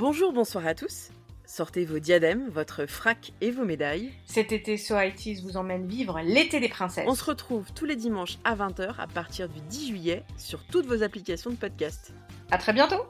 Bonjour, bonsoir à tous. Sortez vos diadèmes, votre frac et vos médailles. Cet été, SoITES vous emmène vivre l'été des princesses. On se retrouve tous les dimanches à 20h à partir du 10 juillet sur toutes vos applications de podcast. À très bientôt